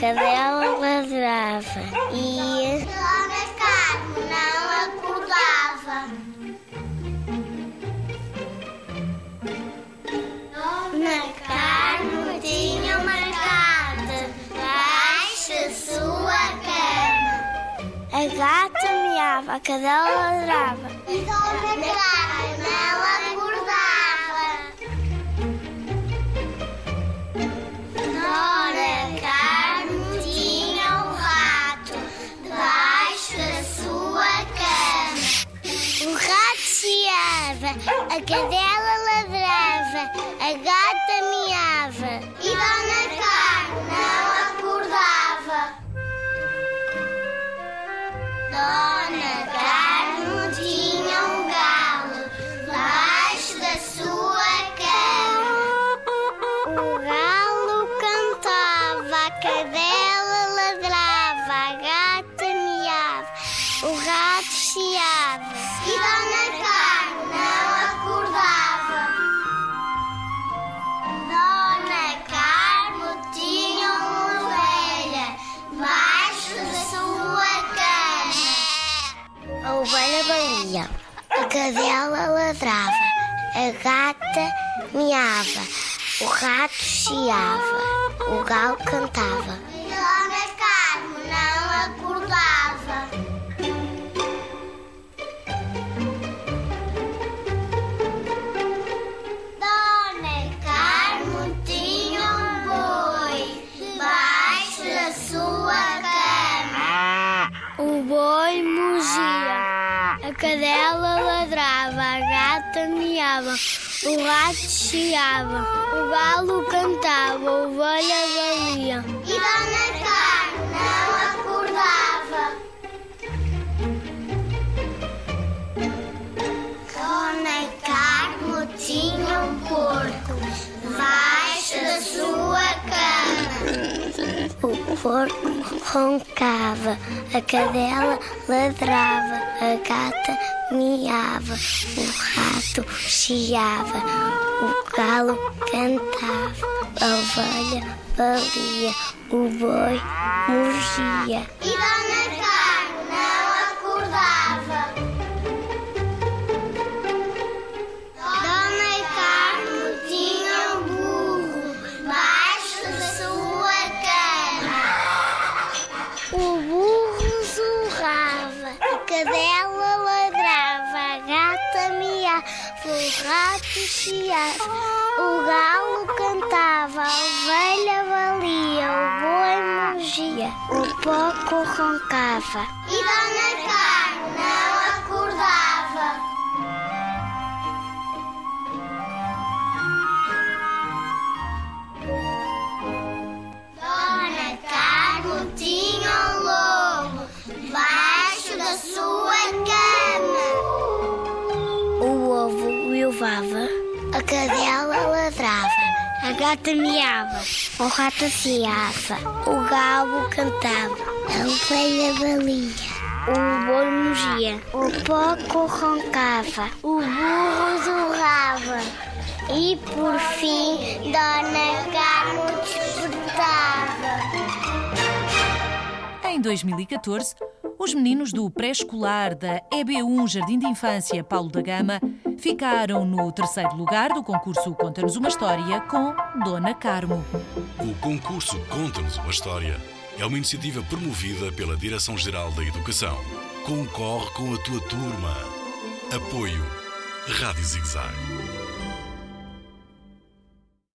Cadela ladrava e Carmo não acordava. Dona Carmo tinha uma gata debaixo da sua cama. a gata miava, a cadela ladrava. E Dona Carmo não acordava. Cadela ladrava, a a cadela ladrava, a gata miava, o rato chiava, o galo cantava. Dona Carmo não acordava. Dona Carmo tinha um boi debaixo da sua cama. O boi mugia, cadela ladrava, a gata miava, o rato chiava, o galo cantava, a ovelha balia. E Dona Carmo porco roncava, a cadela ladrava, a gata miava, o rato chiava, o galo cantava, a ovelha balia, o boi mugia. Cadela ladrava, a gata miava, o rato chiava, o galo cantava, a ovelha balia, o boi mugia, o porco roncava. E Dona Carmo gata miava, o rato ciava, o galo cantava, a ovelha balia, o boi mugia, o porco roncava, o burro zurrava E por fim, Dona Carmo despertava. Em 2014, os meninos do pré-escolar da EB1 Jardim de Infância Paulo da Gama ficaram no terceiro lugar do concurso Conta-nos uma História com Dona Carmo. O concurso Conta-nos uma História é uma iniciativa promovida pela Direção-Geral da Educação. Concorre com a tua turma. Apoio Rádio Zigzag.